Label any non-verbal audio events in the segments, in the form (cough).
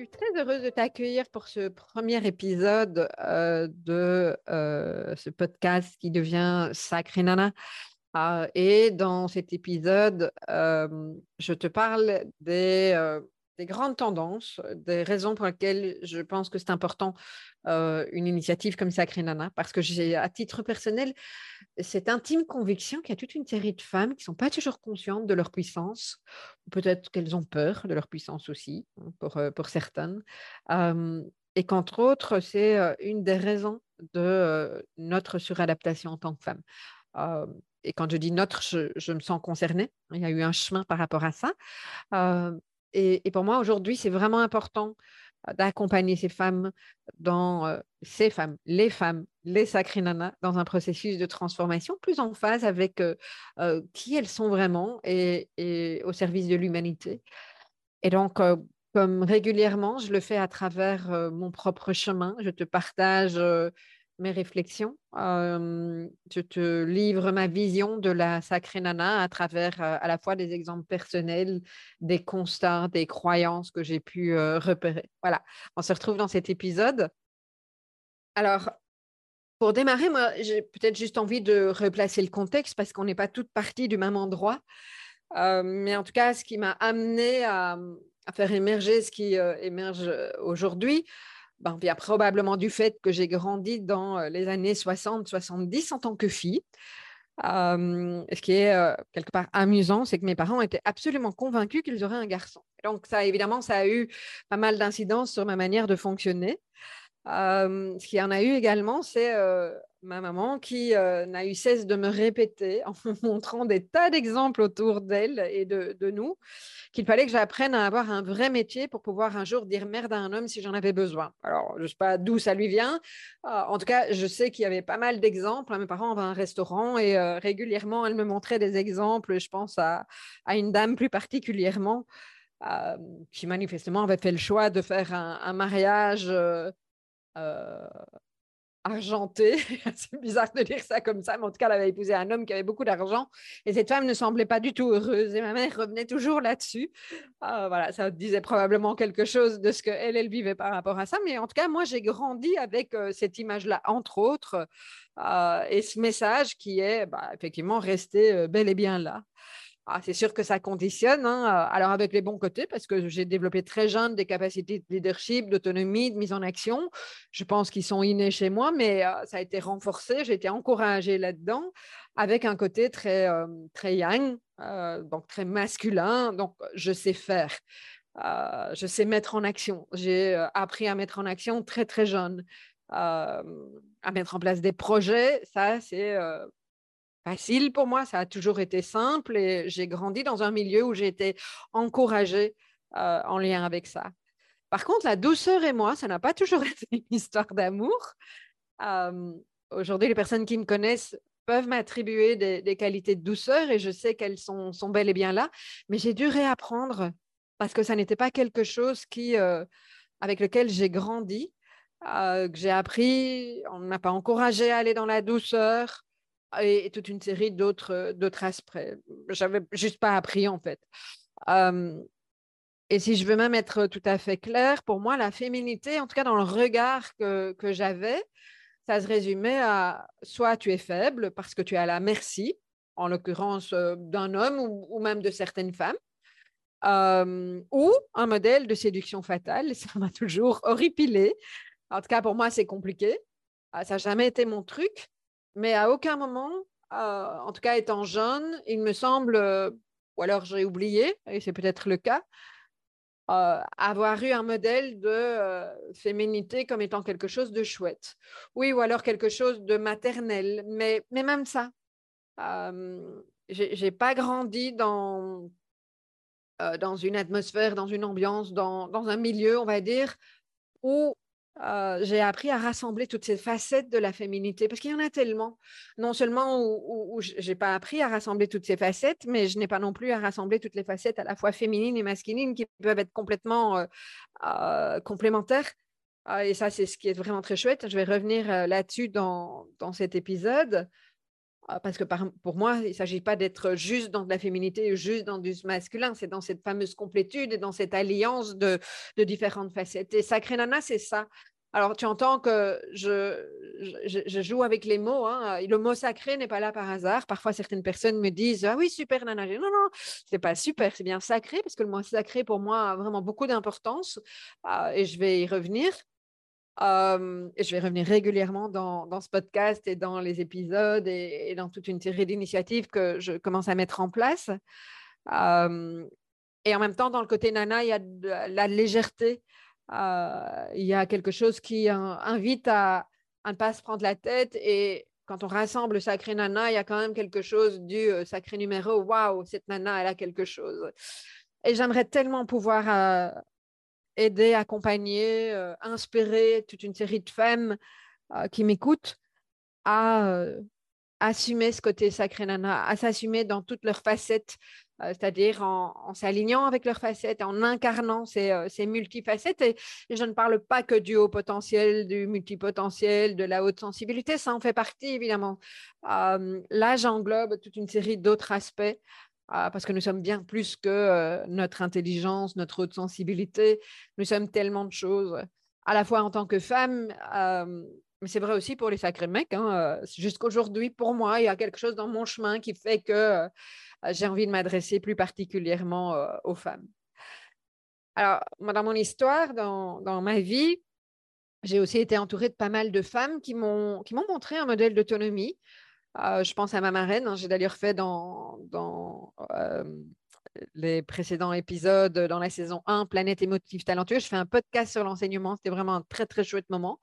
suis très heureuse de t'accueillir pour ce premier épisode euh, de euh, ce podcast qui devient Sacré Nana. Ah, et dans cet épisode, euh, je te parle des des grandes tendances, des raisons pour lesquelles je pense que c'est important une initiative comme Sacré Nana, parce que j'ai, à titre personnel, cette intime conviction qu'il y a toute une série de femmes qui ne sont pas toujours conscientes de leur puissance, peut-être qu'elles ont peur de leur puissance aussi, hein, pour, pour certaines, et qu'entre autres, c'est une des raisons de notre suradaptation en tant que femme. et quand je dis notre, je, me sens concernée. Il y a eu un chemin par rapport à ça. Et, pour moi, aujourd'hui, c'est vraiment important d'accompagner ces femmes dans ces femmes, les femmes, les sacrées nanas, dans un processus de transformation plus en phase avec qui elles sont vraiment et, et au service de l'humanité. Et donc, comme régulièrement, je le fais à travers mon propre chemin, je te partage mes réflexions. je te livre ma vision de la sacrée nana à travers à la fois des exemples personnels, des constats, des croyances que j'ai pu repérer. Voilà, on se retrouve dans cet épisode. Alors, pour démarrer, moi, j'ai peut-être juste envie de replacer le contexte parce qu'on n'est pas toutes parties du même endroit. mais en tout cas, ce qui m'a amené à, faire émerger ce qui émerge aujourd'hui, ben, vient probablement du fait que j'ai grandi dans euh, les années 60-70 en tant que fille. ce qui est euh, quelque part amusant, c'est que mes parents étaient absolument convaincus qu'ils auraient un garçon. donc ça, évidemment, ça a eu pas mal d'incidences sur ma manière de fonctionner. ce qui en a eu également, c'est euh, ma maman qui n'a eu cesse de me répéter (laughs) en me montrant des tas d'exemples autour d'elle et de, nous qu'il fallait que j'apprenne à avoir un vrai métier pour pouvoir un jour dire merde à un homme si j'en avais besoin. Alors, je ne sais pas d'où ça lui vient. Euh, en tout cas, je sais qu'il y avait pas mal d'exemples. Mes parents avaient un restaurant et euh, régulièrement, elle me montrait des exemples. Je pense à, une dame plus particulièrement euh, qui manifestement avait fait le choix de faire un, mariage argentée. (laughs) c'est bizarre de dire ça comme ça, mais en tout cas, elle avait épousé un homme qui avait beaucoup d'argent et cette femme ne semblait pas du tout heureuse. Et ma mère revenait toujours là-dessus. Ah, voilà, ça disait probablement quelque chose de ce qu'elle, elle vivait par rapport à ça. Mais en tout cas, moi, j'ai grandi avec euh, cette image-là, entre autres, euh, et ce message qui est bah, effectivement resté euh, bel et bien là. Ah, c'est sûr que ça conditionne, hein, alors avec les bons côtés, parce que j'ai développé très jeune des capacités de leadership, d'autonomie, de mise en action. Je pense qu'ils sont innés chez moi, mais ça a été renforcé, j'ai été encouragée là-dedans, avec un côté très, très yang, donc très masculin, donc je sais faire. je sais mettre en action. J'ai appris à mettre en action très, très jeune. à mettre en place des projets, ça, c'est facile pour moi, ça a toujours été simple et j'ai grandi dans un milieu où j'ai été encouragée en lien avec ça. Par contre, la douceur et moi, ça n'a pas toujours (laughs) été une histoire d'amour. Aujourd'hui, les personnes qui me connaissent peuvent m'attribuer des, qualités de douceur et je sais qu'elles sont, sont, bel et bien là, mais j'ai dû réapprendre parce que ça n'était pas quelque chose qui, avec lequel j'ai grandi, que j'ai appris, on ne m'a pas encouragé à aller dans la douceur, et, toute une série d'autres, d'autres aspects. J'avais juste pas appris en fait. et si je veux même être tout à fait claire, pour moi, la féminité, en tout cas dans le regard que, que j'avais, ça se résumait à soit tu es faible parce que tu es à la merci, en l'occurrence d'un homme ou, même de certaines femmes, ou un modèle de séduction fatale. Ça m'a toujours horripilé. En tout cas, pour moi, c'est compliqué. Ah, ça n'a jamais été mon truc, mais à aucun moment, en tout cas étant jeune, il me semble, ou alors j'ai oublié, et c'est peut-être le cas, euh, avoir eu un modèle de euh, féminité comme étant quelque chose de chouette. Oui, ou alors quelque chose de maternel, mais, mais même ça. Euh, n'ai pas grandi dans, dans une atmosphère, dans une ambiance, dans, dans un milieu, on va dire, où euh, j'ai appris à rassembler toutes ces facettes de la féminité, parce qu'il y en a tellement. Non seulement où, je n'ai pas appris à rassembler toutes ces facettes, mais je n'ai pas non plus à rassembler toutes les facettes à la fois féminines et masculines qui peuvent être complètement euh, euh, complémentaires. et ça, c'est ce qui est vraiment très chouette. Je vais revenir là-dessus dans, dans, cet épisode. Parce que pour moi, il ne s'agit pas d'être juste dans de la féminité, juste dans du masculin, c'est dans cette fameuse complétude et dans cette alliance de, différentes facettes. Et Sacré Nana, c'est ça. Alors, tu entends que je, je, joue avec les mots. Hein. Le mot sacré n'est pas là par hasard. Parfois, certaines personnes me disent Ah oui, super, nana. Non, non, c'est pas super, c'est bien sacré, parce que le mot sacré, pour moi, a vraiment beaucoup d'importance. Ah, et je vais y revenir. Et je vais revenir régulièrement dans, ce podcast et dans les épisodes et, dans toute une série d'initiatives que je commence à mettre en place. et en même temps, dans le côté nana, il y a de la légèreté. Euh, il y a quelque chose qui invite à, ne pas se prendre la tête et quand on rassemble le sacré nana, il y a quand même quelque chose du euh, sacré numéro. Waouh, cette nana, elle a quelque chose. Et j'aimerais tellement pouvoir euh, aider, accompagner, inspirer toute une série de femmes qui m'écoutent à assumer ce côté sacré nana, à s'assumer dans toutes leurs facettes, euh, c'est-à-dire en, s'alignant avec leurs facettes, en incarnant ces, euh, multifacettes. Et, je ne parle pas que du haut potentiel, du multipotentiel, de la haute sensibilité, ça en fait partie évidemment. Euh, là, j'englobe toute une série d'autres aspects. Parce que nous sommes bien plus que notre intelligence, notre haute sensibilité. Nous sommes tellement de choses, à la fois en tant que femme, mais c'est vrai aussi pour les sacrés mecs. Hein, jusqu'aujourd'hui, pour moi, il y a quelque chose dans mon chemin qui fait que euh, j'ai envie de m'adresser plus particulièrement euh, aux femmes. Alors, dans mon histoire, dans, dans ma vie, j'ai aussi été entourée de pas mal de femmes qui m'ont montré un modèle d'autonomie. Euh, je pense à ma marraine, hein, j'ai d'ailleurs fait dans, les précédents épisodes, dans la saison 1, Planète émotive talentueuse. Je fais un podcast sur l'enseignement, c'était vraiment un très très chouette moment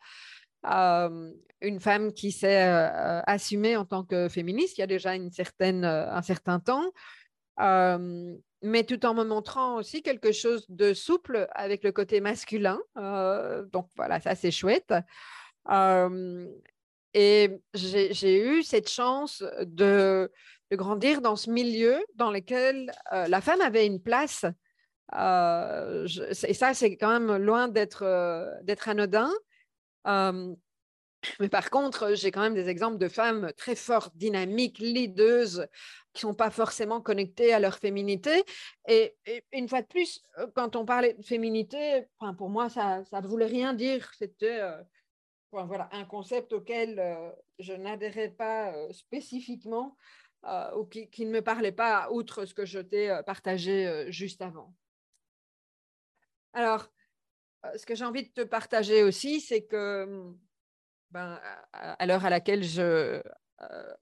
une femme qui s'est assumée en tant que féministe il y a déjà une certaine, un certain temps, mais tout en me montrant aussi quelque chose de souple avec le côté masculin. donc voilà, ça c'est chouette. Et j'ai eu cette chance de, de, grandir dans ce milieu dans lequel la femme avait une place. et ça, c'est quand même loin d'être anodin mais par contre, j'ai quand même des exemples de femmes très fortes, dynamiques, leaders, qui ne sont pas forcément connectées à leur féminité. Et, une fois de plus, quand on parlait de féminité, pour moi, ça ne voulait rien dire. C'était voilà, un concept auquel je n'adhérais pas spécifiquement ou qui, ne me parlait pas, outre ce que je t'ai partagé juste avant. Alors, ce que j'ai envie de te partager aussi, c'est que mmh, ben, à, l'heure à laquelle je,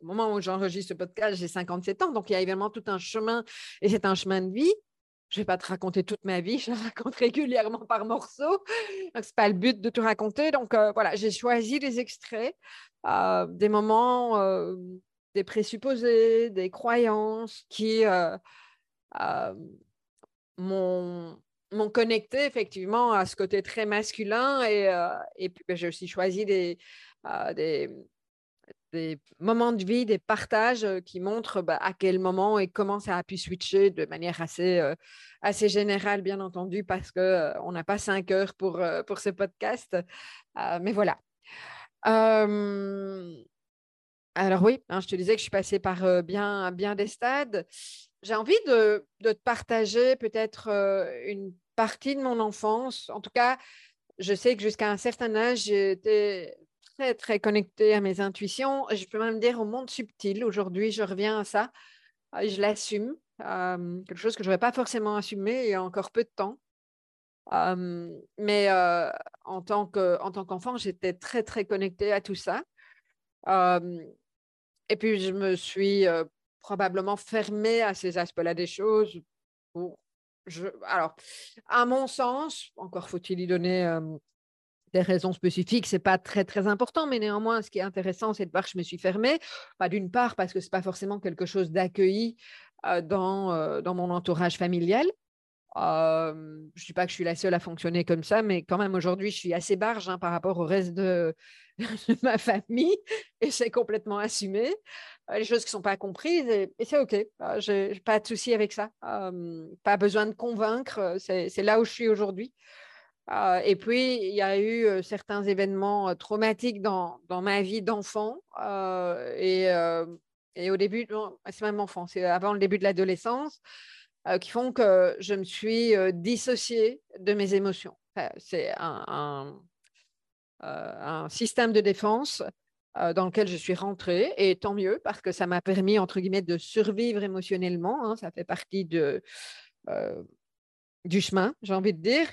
au moment où j'enregistre ce podcast, j'ai 57 ans, donc il y a évidemment tout un chemin, et c'est un chemin de vie. Je ne vais pas te raconter toute ma vie, je la (laughs) raconte régulièrement par morceaux. Donc, ce n'est pas le but de te raconter. Donc, voilà, j'ai choisi des extraits, des moments, des présupposés, des croyances qui m'ont connecté effectivement à ce côté très masculin et, euh, puis ben, j'ai aussi choisi euh, des, des, moments de vie, des partages qui montrent bah, à quel moment et comment ça a pu switcher de manière assez, assez générale, bien entendu, parce qu'on n'a pas cinq heures pour, pour ce podcast. mais voilà. alors oui, hein, je te disais que je suis passée par bien, bien des stades. J'ai envie de, de, te partager peut-être une partie de mon enfance. En tout cas, je sais que jusqu'à un certain âge, j'étais très, très connectée à mes intuitions. Je peux même dire au monde subtil. Aujourd'hui, je reviens à ça. Je l'assume. quelque chose que je n'aurais pas forcément assumé il y a encore peu de temps. mais en tant qu'enfant, j'étais très, très connectée à tout ça. et puis, je me suis probablement fermée à ces aspects-là des choses. alors, à mon sens, encore faut-il y donner des raisons spécifiques, c'est pas très très important, mais néanmoins, ce qui est intéressant, c'est de voir que je me suis fermée. Pas d'une part parce que c'est pas forcément quelque chose d'accueilli dans, dans mon entourage familial, je ne dis pas que je suis la seule à fonctionner comme ça, mais quand même aujourd'hui, je suis assez barge hein, par rapport au reste de, (laughs) ma famille et c'est complètement assumé. les choses qui ne sont pas comprises et, c'est OK. je n'ai pas de souci avec ça. pas besoin de convaincre. C'est là où je suis aujourd'hui. Et puis, il y a eu certains événements traumatiques dans, dans ma vie d'enfant et, et, au début, c'est même enfant, c'est avant le début de l'adolescence. Qui font que je me suis dissociée de mes émotions. c'est un, système de défense dans lequel je suis rentrée, et tant mieux, parce que ça m'a permis, entre guillemets, de survivre émotionnellement. Hein. ça fait partie de, du chemin, j'ai envie de dire.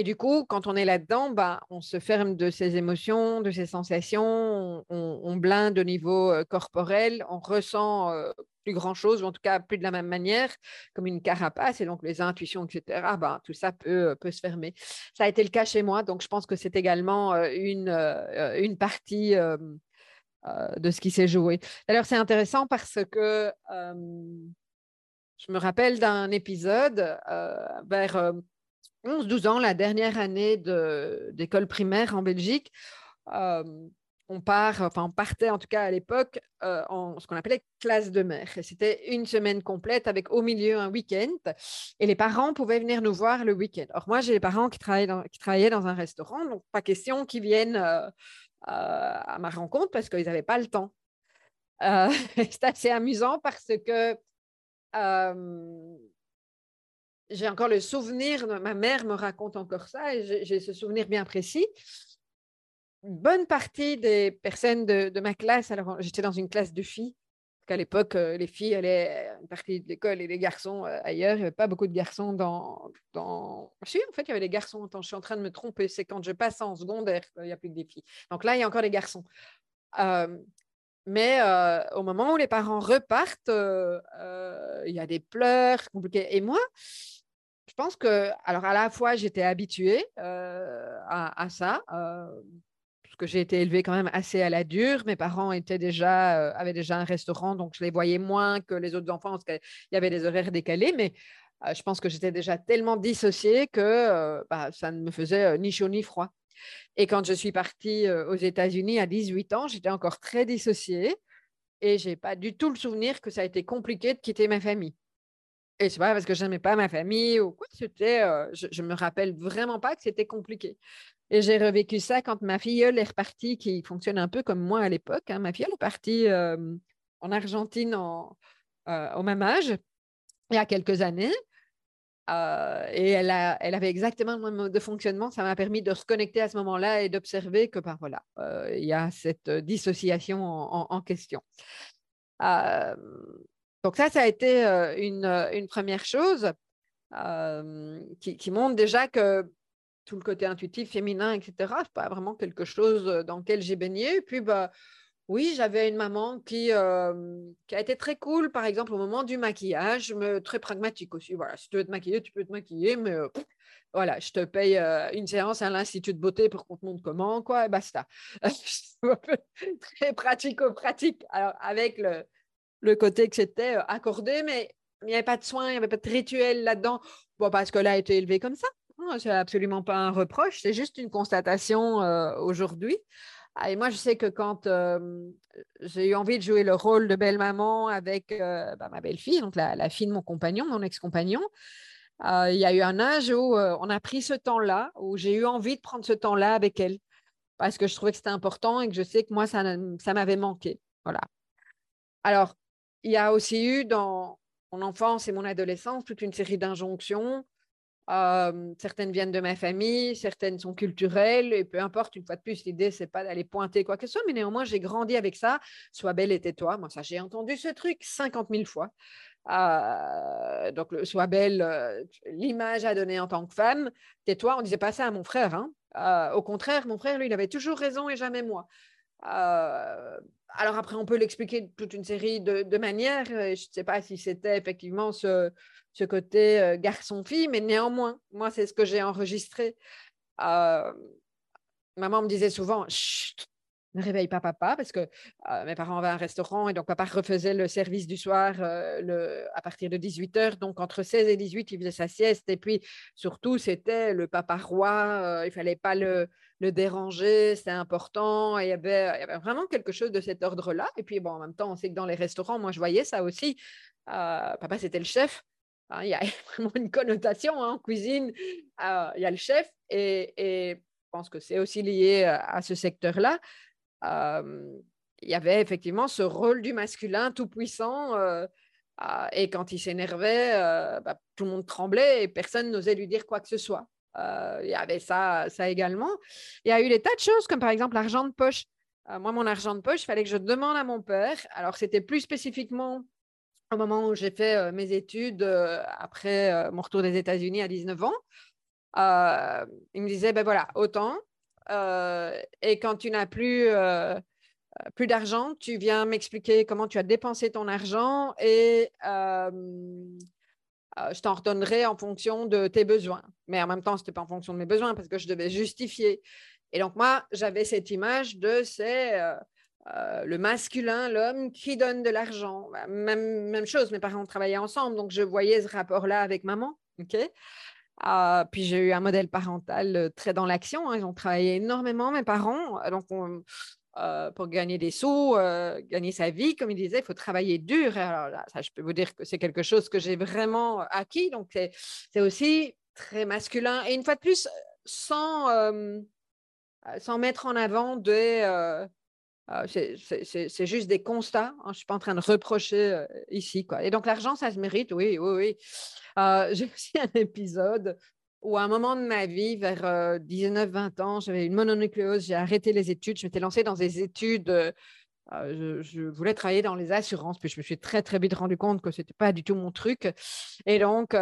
Et du coup, quand on est là-dedans, bah, on se ferme de ses émotions, de ses sensations, on, blinde au niveau corporel, on ressent plus grand-chose, ou en tout cas plus de la même manière, comme une carapace, et donc les intuitions, etc., bah, tout ça peut, peut se fermer. Ça a été le cas chez moi, donc je pense que c'est également une, une partie de ce qui s'est joué. D'ailleurs, c'est intéressant parce que je me rappelle d'un épisode vers 11-12 ans, la dernière année d'école primaire en Belgique, on part, partait en tout cas à l'époque en ce qu'on appelait classe de mer. C'était une semaine complète avec au milieu un week-end et les parents pouvaient venir nous voir le week-end. Or moi j'ai les parents qui travaillaient dans, qui travaillaient dans un restaurant, donc pas question qu'ils viennent à ma rencontre parce qu'ils n'avaient pas le temps. (laughs) C'est assez amusant parce que j'ai encore le souvenir, ma mère me raconte encore ça, et j'ai ce souvenir bien précis. Une bonne partie des personnes de, ma classe, alors j'étais dans une classe de filles, qu'à l'époque, euh, les filles allaient une partie de l'école et les garçons euh, ailleurs. Il n'y avait pas beaucoup de garçons dans. dans... Si, en fait, il y avait des garçons. Je suis en train de me tromper. C'est quand je passe en secondaire qu'il n'y a plus que des filles. Donc là, il y a encore des garçons. Euh, mais au moment où les parents repartent, il y a des pleurs compliqués. Et moi, pense que, alors à la fois, j'étais habituée euh, à, ça, euh, parce que j'ai été élevée quand même assez à la dure. Mes parents étaient déjà, euh, avaient déjà un restaurant, donc je les voyais moins que les autres enfants, parce qu'il y avait des horaires décalés. Mais je pense que j'étais déjà tellement dissociée que bah, ça ne me faisait ni chaud ni froid. Et quand je suis partie aux États-Unis à 18 ans, j'étais encore très dissociée et je n'ai pas du tout le souvenir que ça a été compliqué de quitter ma famille. Et c'est pas parce que je n'aimais pas ma famille ou quoi, c'était, euh, je, ne me rappelle vraiment pas que c'était compliqué. Et j'ai revécu ça quand ma filleule est repartie, qui fonctionne un peu comme moi à l'époque. Hein. Ma filleule est partie euh, en Argentine euh, au même âge, il y a quelques années. et elle, a, elle avait exactement le même mode de fonctionnement. Ça m'a permis de se connecter à ce moment-là et d'observer que, ben, voilà, il y a cette dissociation en question. Donc ça, ça a été une, première chose qui, montre déjà que tout le côté intuitif, féminin, etc., n'est pas vraiment quelque chose dans lequel j'ai baigné. Et puis, bah, oui, j'avais une maman qui, a été très cool, par exemple, au moment du maquillage, mais très pragmatique aussi. Voilà, si tu veux te maquiller, tu peux te maquiller, mais voilà, je te paye une séance à l'Institut de beauté pour qu'on te montre comment, quoi, et basta. (laughs) très pratico-pratique. Alors, avec le, le côté que c'était euh, accordé, mais il n'y avait pas de soins, il n'y avait pas de rituel là-dedans. Bon, parce que là, a été élevé comme ça. C'est absolument pas un reproche, c'est juste une constatation euh, aujourd'hui. Ah, et moi, je sais que quand euh, j'ai eu envie de jouer le rôle de belle-maman avec bah, ma belle-fille, donc la, fille de mon compagnon, mon ex-compagnon, il y a eu un âge où on a pris ce temps-là, où j'ai eu envie de prendre ce temps-là avec elle, parce que je trouvais que c'était important et que je sais que moi, ça, ça m'avait manqué. Voilà. Alors, il y a aussi eu dans mon enfance et mon adolescence toute une série d'injonctions Euh, certaines viennent de ma famille, certaines sont culturelles, et peu importe, une fois de plus, l'idée, c'est pas d'aller pointer quoi que ce soit, mais néanmoins, j'ai grandi avec ça. Sois belle et tais-toi. Moi, ça, j'ai entendu ce truc 50 000 fois. Euh, donc, sois belle, euh, l'image à donner en tant que femme, tais-toi. On disait pas ça à mon frère. Hein. au contraire, mon frère, lui, il avait toujours raison et jamais moi. Alors après, on peut l'expliquer toute une série de, de manières. Je ne sais pas si c'était effectivement ce, côté euh, garçon-fille, mais néanmoins, moi, c'est ce que j'ai enregistré. Euh, maman me disait souvent, ne réveille pas papa, parce que euh, mes parents avaient un restaurant et donc papa refaisait le service du soir à partir de 18 h Donc entre 16 et 18, il faisait sa sieste. Et puis surtout, c'était le papa roi, il fallait pas le, le déranger, c'était important. Il y, avait, vraiment quelque chose de cet ordre-là. Et puis bon, en même temps, on sait que dans les restaurants, moi, je voyais ça aussi. papa, c'était le chef. Hein, il y a (laughs) vraiment une connotation hein, en cuisine. Euh, il y a le chef et, je pense que c'est aussi lié euh, à ce secteur-là. Euh, il y avait effectivement ce rôle du masculin tout puissant. et quand il s'énervait, bah, tout le monde tremblait et personne n'osait lui dire quoi que ce soit. Il y avait ça, ça également. Il y a eu des tas de choses, comme par exemple l'argent de poche. moi, mon argent de poche, il fallait que je demande à mon père. Alors, c'était plus spécifiquement au moment où j'ai fait mes études, après mon retour des États-Unis à 19 ans, il me disait, ben voilà, autant. et quand tu n'as plus, plus d'argent, tu viens m'expliquer comment tu as dépensé ton argent et je t'en redonnerai en fonction de tes besoins. Mais en même temps, ce n'était pas en fonction de mes besoins parce que je devais justifier. Et donc, moi, j'avais cette image de ces euh, le masculin, l'homme qui donne de l'argent. Bah, même, même chose, mes parents travaillaient ensemble, donc je voyais ce rapport-là avec maman. ok? Euh, puis j'ai eu un modèle parental euh, très dans l'action. Hein. Ils ont travaillé énormément, mes parents. Donc, pour gagner des sous, gagner sa vie, comme ils disaient, il faut travailler dur. alors là, je peux vous dire que c'est quelque chose que j'ai vraiment acquis. Donc, c'est aussi très masculin. Et une fois de plus, sans, sans mettre en avant des c'est juste des constats. Hein, je ne suis pas en train de reprocher euh, ici. Quoi. Et donc, l'argent, ça se mérite, oui, oui, oui. Euh, (laughs) j'ai aussi un épisode où, à un moment de ma vie, vers 19-20 euh, ans, j'avais une mononucléose, j'ai arrêté les études, je m'étais lancée dans des études. Je, je, voulais travailler dans les assurances, puis je me suis très, très vite rendu compte que ce n'était pas du tout mon truc. Et donc,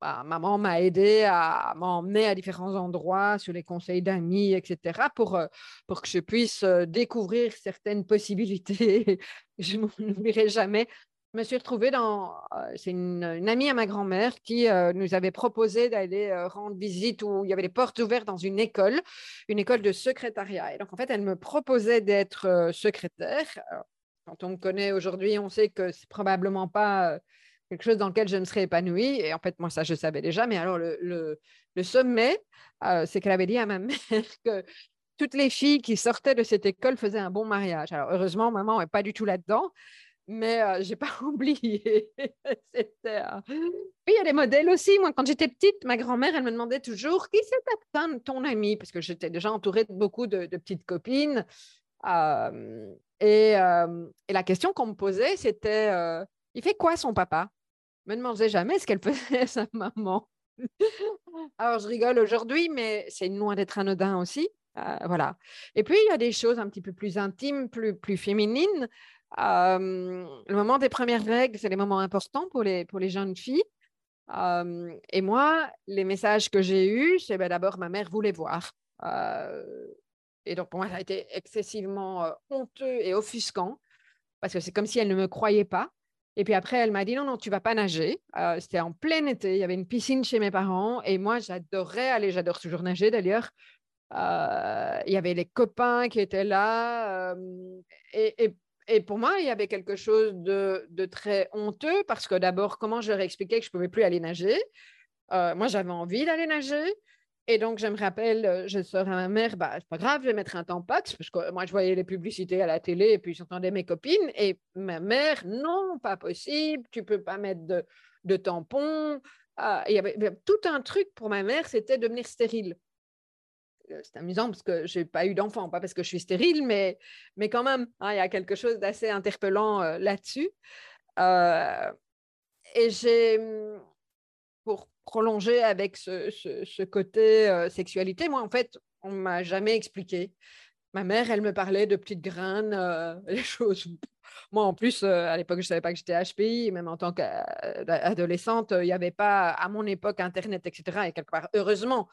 bah, maman m'a aidé à m'emmener à différents endroits sur les conseils d'amis, etc., pour, euh, pour que je puisse euh, découvrir certaines possibilités. (laughs) je m'en oublierai jamais. Je me suis retrouvée dans. Euh, c'est une, amie à ma grand-mère qui nous avait proposé d'aller rendre visite où il y avait les portes ouvertes dans une école, une école de secrétariat. Et donc, en fait, elle me proposait d'être secrétaire. quand on me connaît aujourd'hui, on sait que c'est probablement pas quelque chose dans lequel je me serais épanouie. Et en fait, moi, ça, je savais déjà. Mais alors, le, sommet, euh, c'est qu'elle avait dit à ma (laughs) mère que toutes les filles qui sortaient de cette école faisaient un bon mariage. Alors, heureusement, maman n'est pas du tout là-dedans. Mais euh, je n'ai pas (laughs) oublié. C'était, euh, il y a des modèles aussi. Moi, quand j'étais petite, ma grand-mère, elle me demandait toujours qui c'est ton ami Parce que j'étais déjà entourée de beaucoup de, petites copines. et, la question qu'on me posait, c'était il fait quoi son papa? Me demandais jamais ce qu'elle (laughs) faisait sa maman. Alors, je rigole aujourd'hui, mais c'est loin d'être anodin aussi. Euh, voilà. Et puis, il y a des choses un petit peu plus intimes, plus, plus féminines. Le moment des premières règles, c'est les moments importants pour les, jeunes filles. Et moi, les messages que j'ai eus, c'est ben, d'abord ma mère voulait voir. et donc, pour moi, ça a été excessivement honteux et offusquant parce que c'est comme si elle ne me croyait pas. Et puis après, elle m'a dit non, non, tu vas pas nager. C'était en plein été. Il y avait une piscine chez mes parents et moi, j'adorais aller. J'adore toujours nager d'ailleurs. Il y avait les copains qui étaient là. Et, et, pour moi, il y avait quelque chose de, très honteux parce que d'abord, comment je leur expliquais que je ne pouvais plus aller nager? Moi, j'avais envie d'aller nager. Et donc, je me rappelle, euh, je sors à ma mère, bah, c'est pas grave, je vais mettre un tampax, parce que moi, je voyais les publicités à la télé et puis j'entendais mes copines. Et ma mère, non, pas possible, tu peux pas mettre de, de tampon. Ah, il y avait tout un truc pour ma mère, c'était devenir stérile. Euh, c'est amusant parce que je n'ai pas eu d'enfant, pas parce que je suis stérile, mais, mais quand même, hein, il y a quelque chose d'assez interpellant euh, là-dessus. et j'ai, pour prolongé avec ce, côté sexualité. Moi, en fait, on ne m'a jamais expliqué. Ma mère, elle me parlait de petites graines, (laughs) les choses. Moi, en plus, à l'époque, je ne savais pas que j'étais HPI, même en tant qu'adolescente, il n'y avait pas, à mon époque, Internet, etc. Et quelque part, heureusement,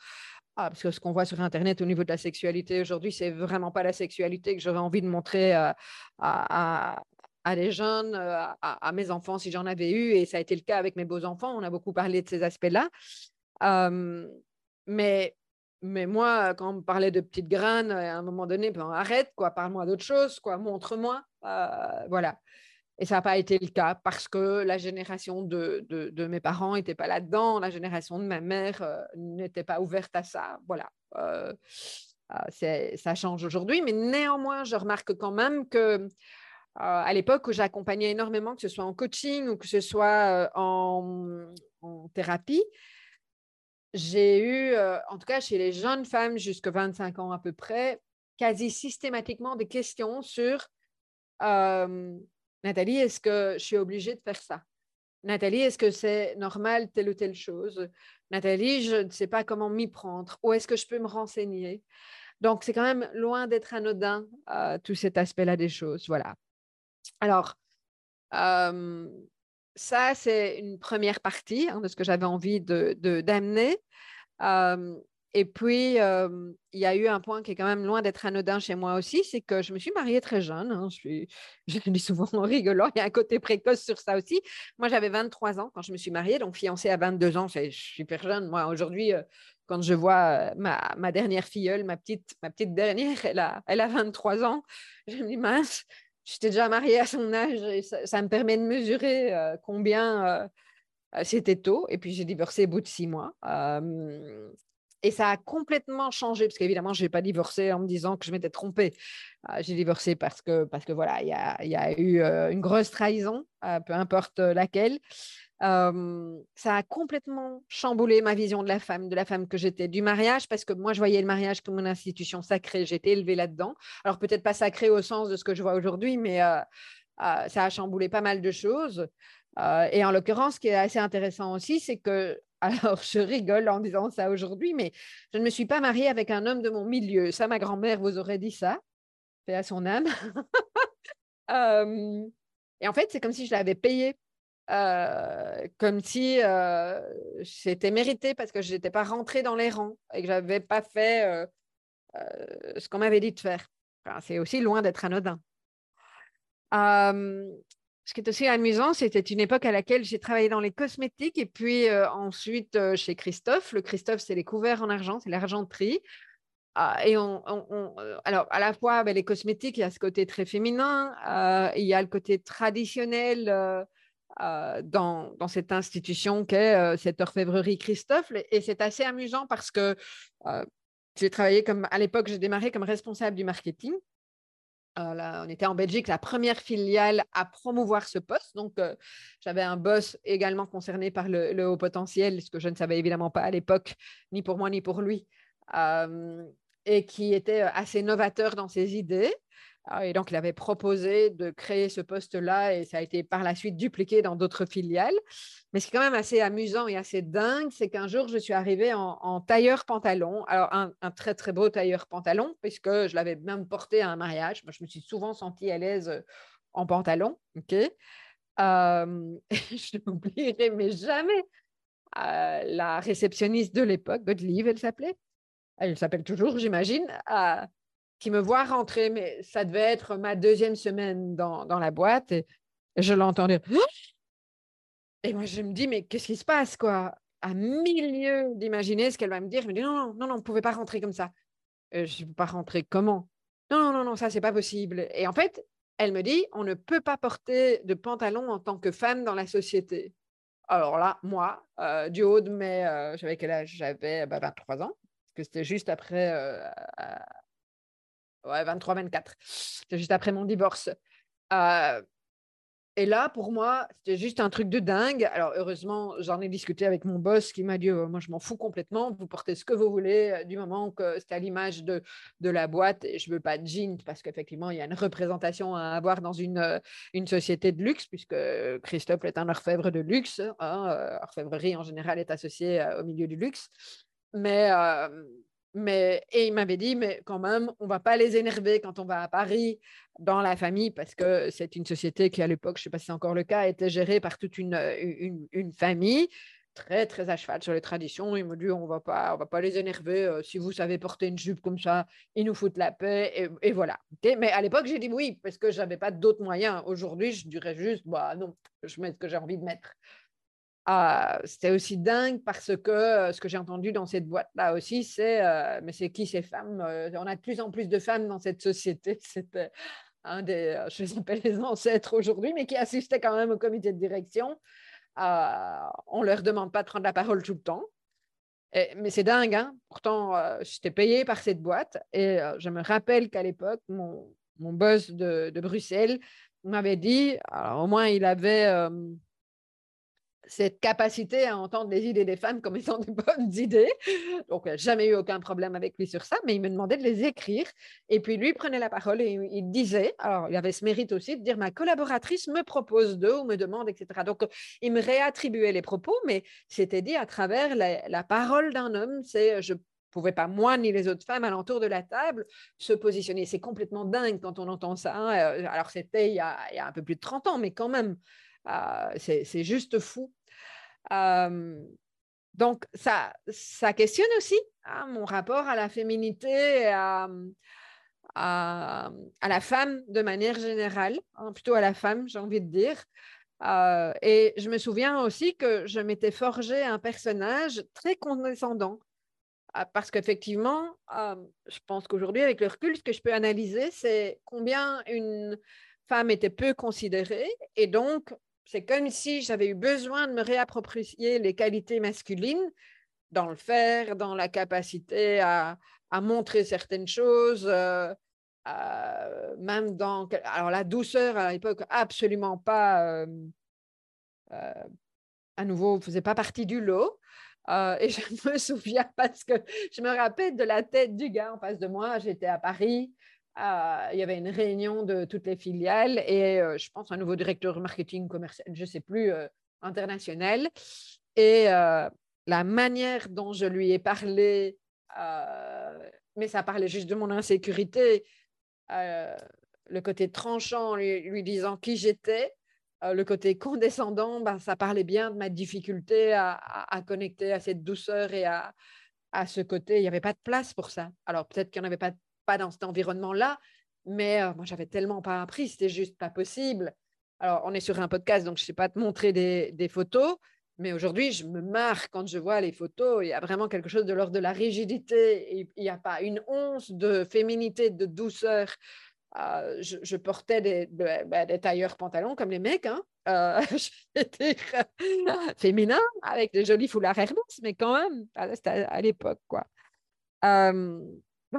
ah, parce que ce qu'on voit sur Internet au niveau de la sexualité aujourd'hui, c'est vraiment pas la sexualité que j'aurais envie de montrer à, à, des jeunes, à, mes enfants si j'en avais eu, et ça a été le cas avec mes beaux-enfants. On a beaucoup parlé de ces aspects-là. mais, mais moi, quand on me parlait de petites graines, à un moment donné, ben, arrête, quoi, parle-moi d'autre chose, quoi, montre-moi. voilà. Et ça n'a pas été le cas parce que la génération de, de, mes parents n'était pas là-dedans, la génération de ma mère euh, n'était pas ouverte à ça. Voilà. Euh, euh, ça change aujourd'hui, mais néanmoins, je remarque quand même que à l'époque où j'accompagnais énormément, que ce soit en coaching ou que ce soit en, en thérapie, j'ai eu, en tout cas chez les jeunes femmes jusqu'à 25 ans à peu près, quasi systématiquement des questions sur Nathalie, est-ce que je suis obligée de faire ça? Nathalie, est-ce que c'est normal telle ou telle chose? Nathalie, je ne sais pas comment m'y prendre. Où est-ce que je peux me renseigner? Donc, c'est quand même loin d'être anodin, euh, tout cet aspect-là des choses. Voilà. Alors, euh, ça, c'est une première partie hein, de ce que j'avais envie d'amener. De. Euh, et puis, il y a eu un point qui est quand même loin d'être anodin chez moi aussi, c'est que je me suis mariée très jeune. Hein, je, suis, (laughs) dis souvent (laughs) en rigolant, il y a un côté précoce sur ça aussi. Moi, j'avais 23 ans quand je me suis mariée, donc fiancée à 22 ans, c'est super jeune. Moi, aujourd'hui, quand je vois ma, ma, dernière filleule, ma petite, ma petite dernière, elle a, elle a 23 ans, je me dis, mince, j'étais déjà mariée à son âge et ça, me permet de mesurer combien c'était tôt. Et puis, j'ai divorcé au bout de six mois. Et ça a complètement changé, parce qu'évidemment, je n'ai pas divorcé en me disant que je m'étais trompée. Ah, j'ai divorcé parce que, parce que voilà, il y a, y a, eu euh, une grosse trahison, euh, peu importe laquelle. ça a complètement chamboulé ma vision de la femme, de la femme que j'étais, du mariage, parce que moi, je voyais le mariage comme une institution sacrée. J'étais élevée là-dedans. Alors, peut-être pas sacrée au sens de ce que je vois aujourd'hui, mais euh, ça a chamboulé pas mal de choses. et en l'occurrence, ce qui est assez intéressant aussi, c'est que alors, je rigole en disant ça aujourd'hui, mais je ne me suis pas mariée avec un homme de mon milieu. Ça, ma grand-mère vous aurait dit ça. Fait à son âme. (laughs) et en fait, c'est comme si je l'avais payé. Euh, comme si euh, c'était mérité parce que je n'étais pas rentrée dans les rangs et que je n'avais pas fait euh, ce qu'on m'avait dit de faire. c'est aussi loin d'être anodin. Ce qui est aussi amusant, c'était une époque à laquelle j'ai travaillé dans les cosmétiques et puis euh, ensuite euh, chez Christophe. Le Christophe, c'est les couverts en argent, c'est l'argenterie. Ah, et euh, alors, à la fois, ben, les cosmétiques, il y a ce côté très féminin, il y a le côté traditionnel dans, dans, cette institution qu'est cette orfèvrerie Christophe. Et c'est assez amusant parce que j'ai travaillé comme, à l'époque, j'ai démarré comme responsable du marketing. Euh, on était en Belgique, la première filiale à promouvoir ce poste. Donc, euh, j'avais un boss également concerné par le, haut potentiel, ce que je ne savais évidemment pas à l'époque, ni pour moi ni pour lui, euh, et qui était assez novateur dans ses idées. Ah, et donc, il avait proposé de créer ce poste-là et ça a été par la suite dupliqué dans d'autres filiales. Mais ce qui est quand même assez amusant et assez dingue, c'est qu'un jour, je suis arrivée en, tailleur pantalon. Alors, un, très, très beau tailleur pantalon, puisque je l'avais même porté à un mariage. Moi, je me suis souvent sentie à l'aise euh, en pantalon. OK? Euh, (laughs) je n'oublierai mais jamais euh, la réceptionniste de l'époque, Godelive, elle s'appelait. Elle s'appelle toujours, j'imagine qui me voit rentrer, mais ça devait être ma deuxième semaine dans, dans la boîte, et, je l'entends dire Et moi, je me dis, mais qu'est-ce qui se passe, quoi? À milieu d'imaginer ce qu'elle va me dire, je me dis, non, non, non, non, on ne pouvait pas rentrer comme ça. Euh, je ne peux pas rentrer comment? Non, non, non, non, ça, c'est pas possible. Et en fait, elle me dit, on ne peut pas porter de pantalon en tant que femme dans la société. Alors là, moi, euh, du haut de mes... Euh, j'avais quel âge? J'avais 23 bah, ans, parce que c'était juste après ouais, 23, 24. C'est juste après mon divorce. Euh, et là, pour moi, c'était juste un truc de dingue. Alors, heureusement, j'en ai discuté avec mon boss qui m'a dit «Oh, Moi, je m'en fous complètement. Vous portez ce que vous voulez, euh, du moment que c'est à l'image de, de la boîte. Et je ne veux pas de jeans parce qu'effectivement, il y a une représentation à avoir dans une, euh, une société de luxe, puisque Christophe est un orfèvre de luxe. Hein, euh, orfèvrerie, en général, est associée au milieu du luxe. Mais. Mais, et il m'avait dit, mais quand même, on va pas les énerver quand on va à Paris dans la famille, parce que c'est une société qui, à l'époque, je ne sais pas si c'est encore le cas, était gérée par toute une, une, une, famille très, très à cheval sur les traditions. Il m'a dit, on va pas, va pas les énerver. Euh, si vous savez porter une jupe comme ça, ils nous foutent la paix. Et, voilà. Mais à l'époque, j'ai dit oui, parce que je n'avais pas d'autres moyens. Aujourd'hui, je dirais juste, bah non, je mets ce que j'ai envie de mettre. Ah, c'était aussi dingue parce que euh, ce que j'ai entendu dans cette boîte-là aussi, c'est euh, mais c'est qui ces femmes euh, On a de plus en plus de femmes dans cette société. (laughs) C'était un des, je les appelle les ancêtres aujourd'hui, mais qui assistaient quand même au comité de direction. on ne leur demande pas de prendre la parole tout le temps. mais c'est dingue, hein pourtant, j'étais payée par cette boîte. Et je me rappelle qu'à l'époque, mon, mon boss de, Bruxelles m'avait dit, au moins il avait cette capacité à entendre les idées des femmes comme étant de (laughs) bonnes idées. Donc, il n'a jamais eu aucun problème avec lui sur ça, mais il me demandait de les écrire. Et puis, lui prenait la parole et il disait, alors il avait ce mérite aussi de dire, ma collaboratrice me propose d'eux ou me demande, etc. Donc, il me réattribuait les propos, mais c'était dit à travers la, parole d'un homme. C'est, je pouvais pas, moi ni les autres femmes alentour de la table, se positionner. C'est complètement dingue quand on entend ça. Hein. Alors, c'était il, y a un peu plus de 30 ans, mais quand même, c'est juste fou. donc, ça, ça questionne aussi hein, mon rapport à la féminité, à, à, la femme de manière générale, hein, plutôt à la femme, j'ai envie de dire. Euh, et je me souviens aussi que je m'étais forgé un personnage très condescendant. Ah, parce qu'effectivement, je pense qu'aujourd'hui, avec le recul, ce que je peux analyser, c'est combien une femme était peu considérée et donc c'est comme si j'avais eu besoin de me réapproprier les qualités masculines dans le faire, dans la capacité à, montrer certaines choses, euh, euh, même dans... Alors la douceur à l'époque, absolument pas... Euh, à nouveau, ne faisait pas partie du lot. et (laughs) je me souviens parce que je me rappelle de la tête du gars en face de moi. J'étais à Paris. Euh, il y avait une réunion de toutes les filiales et euh, je pense un nouveau directeur marketing commercial, je ne sais plus, euh, international. Et la manière dont je lui ai parlé, mais ça parlait juste de mon insécurité, le côté tranchant, lui, disant qui j'étais, le côté condescendant, ben, ça parlait bien de ma difficulté à, connecter à cette douceur et à, à ce côté. Il n'y avait pas de place pour ça. Alors peut-être qu'il n'y en avait pas pas dans cet environnement-là, mais euh, moi, j'avais tellement pas appris, c'était juste pas possible. Alors, on est sur un podcast, donc je ne sais pas te montrer des, photos, mais aujourd'hui, je me marre quand je vois les photos. Il y a vraiment quelque chose de l'ordre de la rigidité. Il n'y a pas une once de féminité, de douceur. Euh, je, portais des, bah, des, tailleurs pantalons comme les mecs, hein. Euh, (laughs) j'étais (laughs) féminin avec des jolis foulards Hermès, mais quand même, c'était à, l'époque, quoi.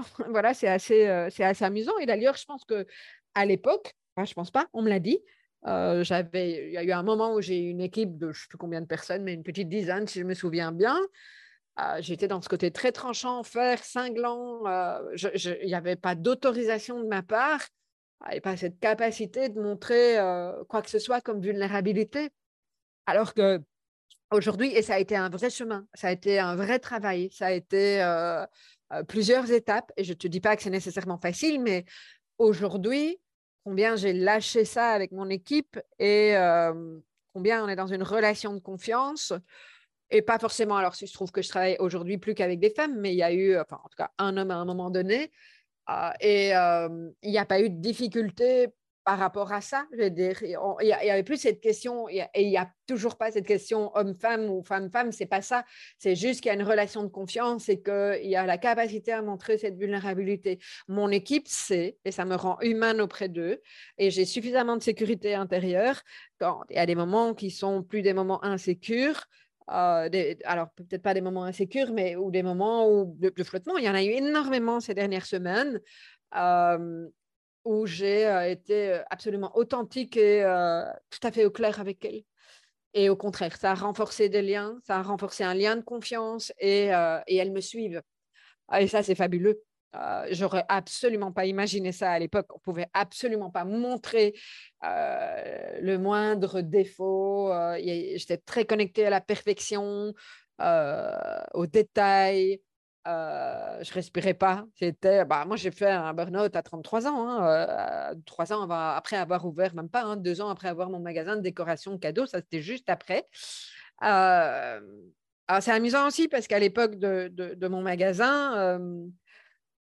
(laughs) voilà, c'est assez, euh, c'est assez amusant. Et d'ailleurs, je pense que à l'époque, je je pense pas, on me l'a dit. Euh, j'avais, il y a eu un moment où j'ai une équipe de je ne sais plus combien de personnes, mais une petite dizaine, si je me souviens bien. Euh, j'étais dans ce côté très tranchant, fer, cinglant. il n'y avait pas d'autorisation de ma part et pas cette capacité de montrer quoi que ce soit comme vulnérabilité. Alors que aujourd'hui, et ça a été un vrai chemin, ça a été un vrai travail, ça a été plusieurs étapes. Et je ne te dis pas que c'est nécessairement facile, mais aujourd'hui, combien j'ai lâché ça avec mon équipe et euh, combien on est dans une relation de confiance. Et pas forcément, alors si je trouve que je travaille aujourd'hui plus qu'avec des femmes, mais il y a eu, enfin en tout cas un homme à un moment donné, euh, et il n'y a pas eu de difficulté par rapport à ça. Je veux dire, il n'y avait plus cette question, et il n'y a toujours pas cette question homme-femme ou femme-femme, c'est pas ça. C'est juste qu'il y a une relation de confiance et qu'il y a la capacité à montrer cette vulnérabilité. Mon équipe sait, et ça me rend humaine auprès d'eux, et j'ai suffisamment de sécurité intérieure quand il y a des moments qui sont plus des moments insécures. Euh, alors peut-être pas des moments insécures, mais ou des moments où, de, flottement. Il y en a eu énormément ces dernières semaines. Euh, où j'ai été absolument authentique et tout à fait au clair avec elle. Et au contraire, ça a renforcé des liens, ça a renforcé un lien de confiance et, et elles me suivent. Ah, et ça, c'est fabuleux. Euh, j'aurais absolument pas imaginé ça à l'époque. On pouvait absolument pas montrer euh, le moindre défaut. Euh, j'étais très connectée à la perfection, aux détails. Je respirais pas. C'était, bah, moi, j'ai fait un burn-out à 33 ans, hein, trois ans après avoir ouvert, même pas, hein, deux ans après avoir mon magasin de décoration cadeau. Ça, c'était juste après. c'est amusant aussi parce qu'à l'époque de, mon magasin,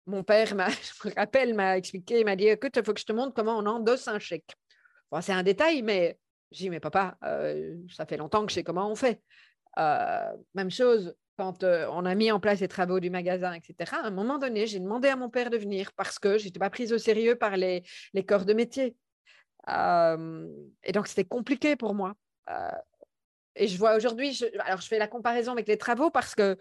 mon père, (laughs) je me rappelle, m'a expliqué, il m'a dit, écoute, il faut que je te montre comment on endosse un chèque. c'est un détail, mais j'ai dit, mais papa, euh, ça fait longtemps que je sais comment on fait. Euh, même chose, quand euh, on a mis en place les travaux du magasin, etc., à un moment donné, j'ai demandé à mon père de venir parce que je n'étais pas prise au sérieux par les, corps de métier. et donc, c'était compliqué pour moi. et je vois aujourd'hui, alors je fais la comparaison avec les travaux parce que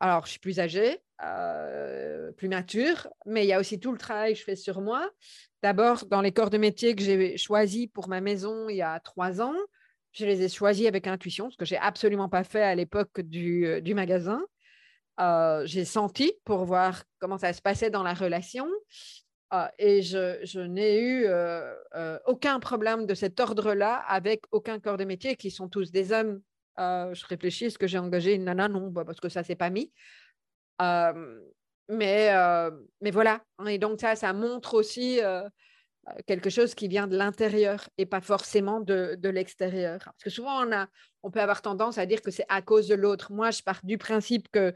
alors, je suis plus âgée, euh, plus mature, mais il y a aussi tout le travail que je fais sur moi. D'abord, dans les corps de métier que j'ai choisis pour ma maison il y a trois ans, je les ai choisis avec intuition, ce que j'ai absolument pas fait à l'époque du, euh, magasin. Euh, j'ai senti pour voir comment ça se passait dans la relation. et je, n'ai eu aucun problème de cet ordre-là avec aucun corps de métier qui sont tous des hommes euh, je réfléchis, est-ce que j'ai engagé une nana? Non, bah, parce que ça ne s'est pas mis. mais, mais voilà. Hein, et donc, ça, ça montre aussi quelque chose qui vient de l'intérieur et pas forcément de, de l'extérieur. Parce que souvent, on, a, on peut avoir tendance à dire que c'est à cause de l'autre. Moi, je pars du principe que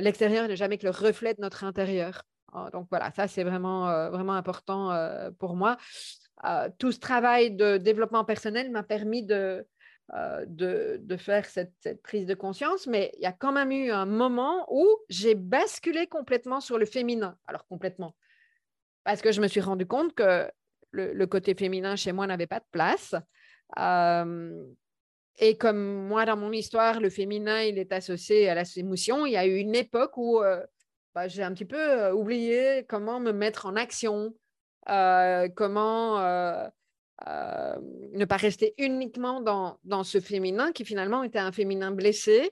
l'extérieur n'est jamais que le reflet de notre intérieur. Ah, donc voilà, ça, c'est vraiment, vraiment important pour moi. tout ce travail de développement personnel m'a permis de, euh, de, faire cette, prise de conscience, mais il y a quand même eu un moment où j'ai basculé complètement sur le féminin. Alors complètement, parce que je me suis rendu compte que le, côté féminin chez moi n'avait pas de place. Euh, et comme moi, dans mon histoire, le féminin, il est associé à la émotion, il y a eu une époque où euh, bah, j'ai un petit peu oublié comment me mettre en action, comment euh, ne pas rester uniquement dans, dans, ce féminin qui finalement était un féminin blessé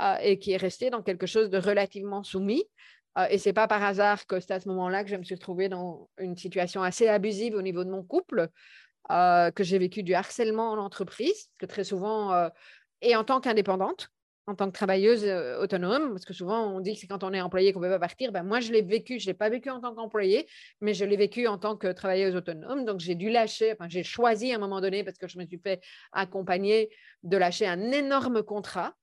euh, et qui est resté dans quelque chose de relativement soumis. Euh, et c'est pas par hasard que c'est à ce moment-là que je me suis retrouvée dans une situation assez abusive au niveau de mon couple, que j'ai vécu du harcèlement en entreprise, que très souvent, et en tant qu'indépendante, en tant que travailleuse euh, autonome, parce que souvent on dit que c'est quand on est employé qu'on ne peut pas partir. Ben, moi, je l'ai vécu, je ne l'ai pas vécu en tant qu'employé, mais je l'ai vécu en tant que travailleuse autonome. Donc, j'ai dû lâcher, enfin, j'ai choisi à un moment donné, parce que je me suis fait accompagner, de lâcher un énorme contrat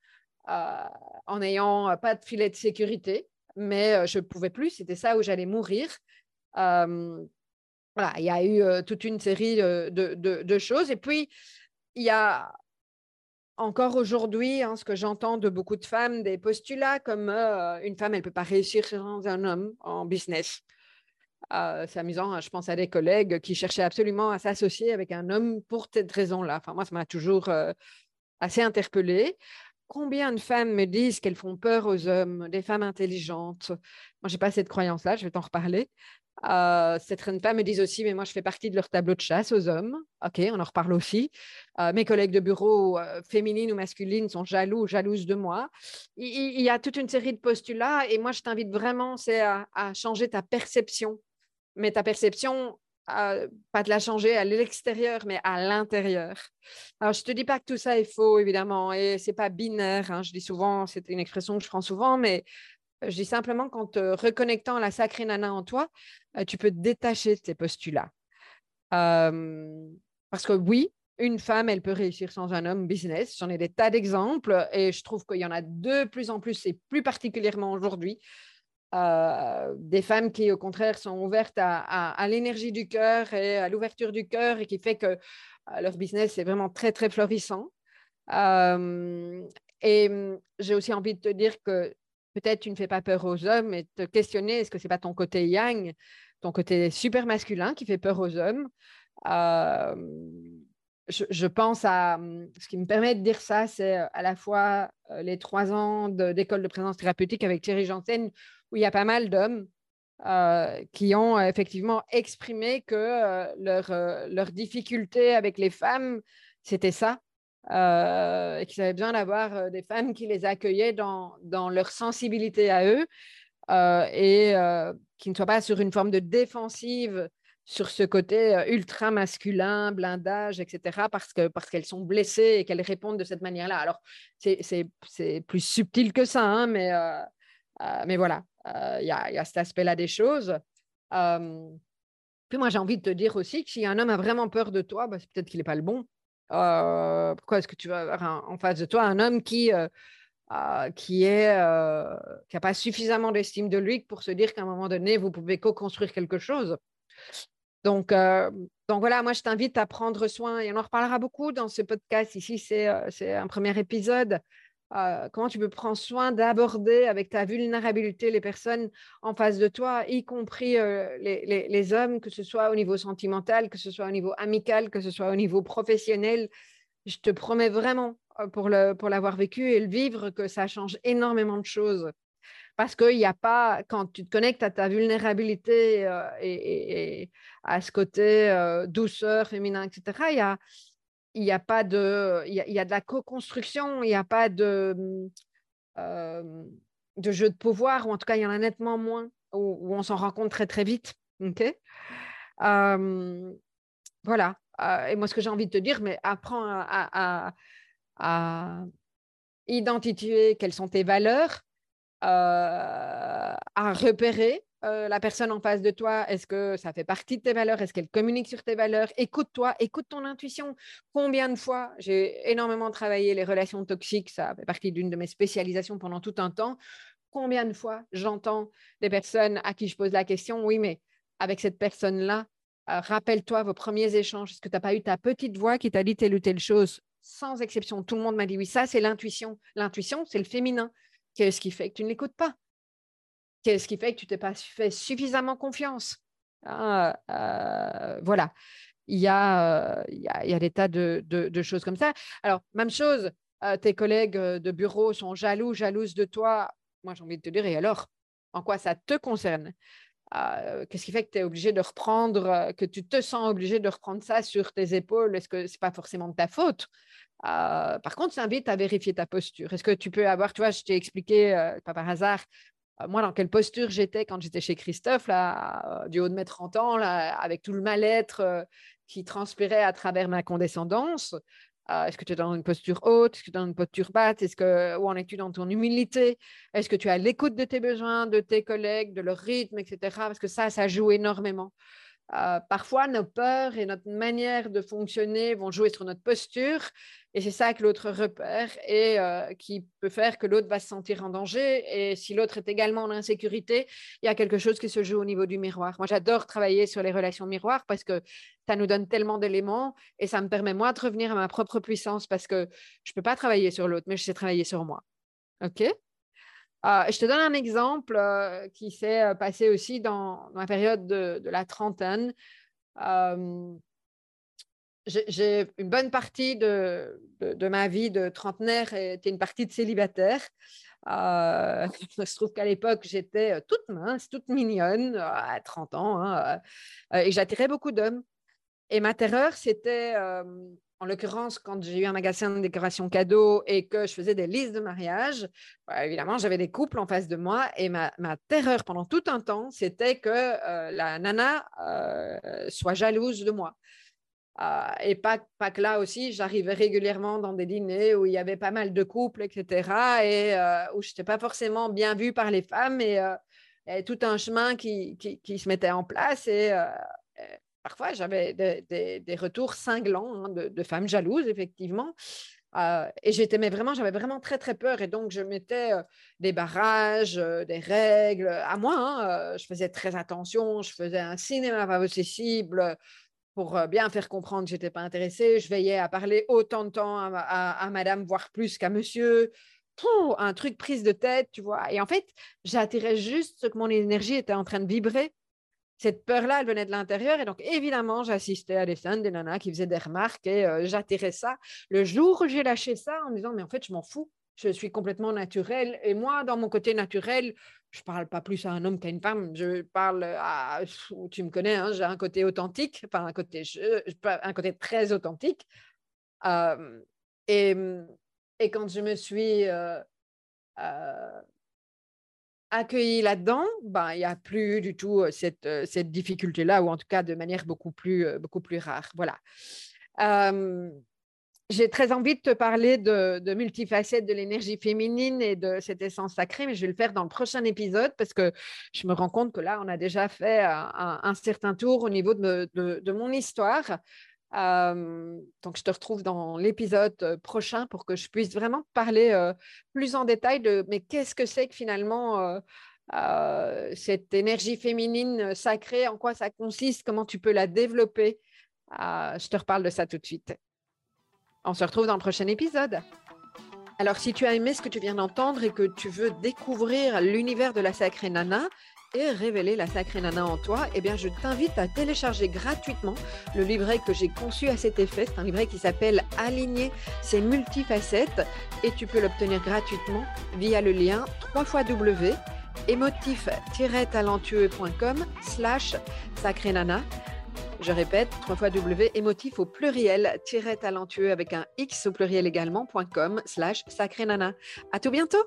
euh, en n'ayant euh, pas de filet de sécurité, mais je ne pouvais plus, c'était ça où j'allais mourir. il y a eu toute une série de, choses. Et puis, il y a encore aujourd'hui, hein, ce que j'entends de beaucoup de femmes, des postulats comme une femme, elle ne peut pas réussir sans un homme en business. C'est amusant, hein, je pense à des collègues qui cherchaient absolument à s'associer avec un homme pour cette raison-là. Enfin, moi, ça m'a toujours assez interpellée. Combien de femmes me disent qu'elles font peur aux hommes, des femmes intelligentes? Moi, je n'ai pas cette croyance-là, je vais t'en reparler. Euh, certaines femmes me disent aussi, mais moi, je fais partie de leur tableau de chasse aux hommes. OK, on en reparle aussi. Euh, mes collègues de bureau, euh, féminines ou masculines, sont jaloux ou jalouses de moi. Il, y a toute une série de postulats et moi, je t'invite vraiment, c'est à, changer ta perception. Mais ta perception, pas de la changer à l'extérieur, mais à l'intérieur. Alors, je ne te dis pas que tout ça est faux, évidemment, et c'est pas binaire. Hein. Je dis souvent, c'est une expression que je prends souvent, mais je dis simplement qu'en te reconnectant à la sacrée nana en toi, euh, tu peux te détacher de ces postulats. parce que oui, une femme, elle peut réussir sans un homme business. J'en ai des tas d'exemples et je trouve qu'il y en a de plus en plus et plus particulièrement aujourd'hui. Euh, des femmes qui, au contraire, sont ouvertes à, l'énergie du cœur et à l'ouverture du cœur et qui fait que euh, leur business est vraiment très, très florissant. et hum, j'ai aussi envie de te dire que peut-être tu ne fais pas peur aux hommes, et te questionner, est-ce que c'est pas ton côté yang, ton côté super masculin qui fait peur aux hommes? Euh, je, pense à ce qui me permet de dire ça, c'est euh, à la fois euh, les trois ans d'école de, présence thérapeutique avec Thierry Janssen, où il y a pas mal d'hommes qui ont effectivement exprimé que leur, leur difficulté avec les femmes, c'était ça, et qu'ils avaient besoin d'avoir des femmes qui les accueillaient dans, dans leur sensibilité à eux et qui ne soient pas sur une forme de défensive sur ce côté ultra masculin, blindage, etc., parce que parce qu'elles sont blessées et qu'elles répondent de cette manière-là. Alors, c'est plus subtil que ça, hein, mais, mais voilà, il y, a, cet aspect-là des choses. puis moi, j'ai envie de te dire aussi que si un homme a vraiment peur de toi, bah, c'est peut-être qu'il n'est pas le bon. pourquoi est-ce que tu vas avoir en face de toi un homme qui qui n'a pas suffisamment d'estime de lui pour se dire qu'à un moment donné, vous pouvez co-construire quelque chose? Donc, donc voilà, moi je t'invite à prendre soin, et on en reparlera beaucoup dans ce podcast. Ici, c'est un premier épisode. Comment tu peux prendre soin d'aborder avec ta vulnérabilité les personnes en face de toi, y compris les, les, hommes, que ce soit au niveau sentimental, que ce soit au niveau amical, que ce soit au niveau professionnel? Je te promets vraiment euh, pour, l'avoir vécu et le vivre que ça change énormément de choses. Parce qu'il n'y a pas, quand tu te connectes à ta vulnérabilité euh, et, à ce côté euh, douceur, féminin, etc., il y a, il y a pas de, il y a, de la co-construction, il n'y a pas de, de jeu de pouvoir, ou en tout cas, il y en a nettement moins, où, on s'en rend compte très, très vite. voilà. et moi, ce que j'ai envie de te dire, mais apprends à à identifier quelles sont tes valeurs, à repérer la personne en face de toi. Est-ce que ça fait partie de tes valeurs? Est-ce qu'elle communique sur tes valeurs? Écoute-toi, écoute ton intuition. Combien de fois j'ai énormément travaillé les relations toxiques, ça fait partie d'une de mes spécialisations pendant tout un temps. Combien de fois j'entends des personnes à qui je pose la question, oui, mais avec cette personne-là, rappelle-toi vos premiers échanges. Est-ce que tu n'as pas eu ta petite voix qui t'a dit telle ou telle chose? Sans exception. Tout le monde m'a dit oui, ça c'est l'intuition. L'intuition, c'est le féminin. Qu'est-ce qui fait que tu ne l'écoutes pas? Qu'est-ce qui fait que tu t'es pas fait suffisamment confiance ah, euh, Voilà. Il y a, il y a, des tas de, choses comme ça. Alors, même chose, euh, tes collègues euh, de bureau sont jaloux, jalouses de toi. Moi, j'ai envie de te dire, et alors En quoi ça te concerne? Qu'est-ce qui fait que tu es obligé de reprendre, que tu te sens obligé de reprendre ça sur tes épaules? Est-ce que ce n'est pas forcément de ta faute? Euh, par contre, ça invite à vérifier ta posture. Est-ce que tu peux avoir, tu vois, je t'ai expliqué, euh, pas par hasard, euh, moi, dans quelle posture j'étais quand j'étais chez Christophe, là, du haut de mes 30 ans, là, avec tout le mal-être qui transpirait à travers ma condescendance. Est-ce que tu es dans une posture haute Est-ce que tu es dans une posture basse Est-ce que, Où en es-tu dans ton humilité Est-ce que tu as l'écoute de tes besoins, de tes collègues, de leur rythme, etc. Parce que ça, ça joue énormément. Parfois, nos peurs et notre manière de fonctionner vont jouer sur notre posture et c'est ça que l'autre repère et euh, qui peut faire que l'autre va se sentir en danger. Et si l'autre est également en insécurité, il y a quelque chose qui se joue au niveau du miroir. Moi, j'adore travailler sur les relations miroirs parce que ça nous donne tellement d'éléments et ça me permet, moi, de revenir à ma propre puissance parce que je peux pas travailler sur l'autre, mais je sais travailler sur moi. OK? Euh, je te donne un exemple euh, qui s'est passé aussi dans, ma période de, la trentaine j'ai une bonne partie de, ma vie de trentenaire était une partie de célibataire. Euh, (laughs) il se trouve qu'à l'époque, j'étais euh, toute mince, toute mignonne, à 30 ans, hein, euh, et j'attirais beaucoup d'hommes. Et ma terreur, c'était, en l'occurrence, quand j'ai eu un magasin de décoration cadeau et que je faisais des listes de mariage, bah, évidemment, j'avais des couples en face de moi. Et ma, ma terreur pendant tout un temps, c'était que la nana soit jalouse de moi. Euh, et pas, pas que là aussi, j'arrivais régulièrement dans des dîners où il y avait pas mal de couples, etc. Et euh, où je n'étais pas forcément bien vue par les femmes et, euh, tout un chemin qui, qui, se mettait en place. Et parfois, j'avais des, retours cinglants hein, de, femmes jalouses, effectivement. et j'étais, vraiment, j'avais vraiment très, très peur. Et donc, je mettais des barrages, des règles à moi. Hein, je faisais très attention. Je faisais un cinéma pas accessible pour euh, bien faire comprendre que je n'étais pas intéressée. Je veillais à parler autant de temps à, madame, voire plus qu'à monsieur. un truc prise de tête, tu vois. Et en fait, j'attirais juste ce que mon énergie était en train de vibrer. Cette peur-là, elle venait de l'intérieur. Et donc, évidemment, j'assistais à des scènes, des nanas qui faisaient des remarques et euh, j'attirais ça. Le jour où j'ai lâché ça en me disant, mais en fait, je m'en fous. je suis complètement naturelle. Et moi, dans mon côté naturel, je parle pas plus à un homme qu'à une femme. Je parle à, tu me connais, hein, j'ai un côté authentique, enfin un côté, très authentique. Euh, et, et, quand je me suis euh, euh, accueillie là-dedans, ben, il n'y a plus du tout cette, cette difficulté-là, ou en tout cas de manière beaucoup plus, beaucoup plus rare. Voilà j'ai très envie de te parler de, de multifacettes de l'énergie féminine et de cette essence sacrée, mais je vais le faire dans le prochain épisode parce que je me rends compte que là, on a déjà fait un, certain tour au niveau de, de, mon histoire. Euh, donc, je te retrouve dans l'épisode prochain pour que je puisse vraiment parler euh, plus en détail de mais qu'est-ce que c'est que finalement euh, cette énergie féminine sacrée, en quoi ça consiste, comment tu peux la développer? je te reparle de ça tout de suite. On se retrouve dans le prochain épisode. Alors, si tu as aimé ce que tu viens d'entendre et que tu veux découvrir l'univers de la sacrée nana et révéler la sacrée nana en toi, eh bien, je t'invite à télécharger gratuitement le livret que j'ai conçu à cet effet. C'est un livret qui s'appelle Aligner ses multifacettes et tu peux l'obtenir gratuitement via le lien 3 W émotif-talentueux.com slash sacrée nana je répète, trois fois W, émotif au pluriel, talentueux avec un X au pluriel également.com slash sacré nana. À tout bientôt!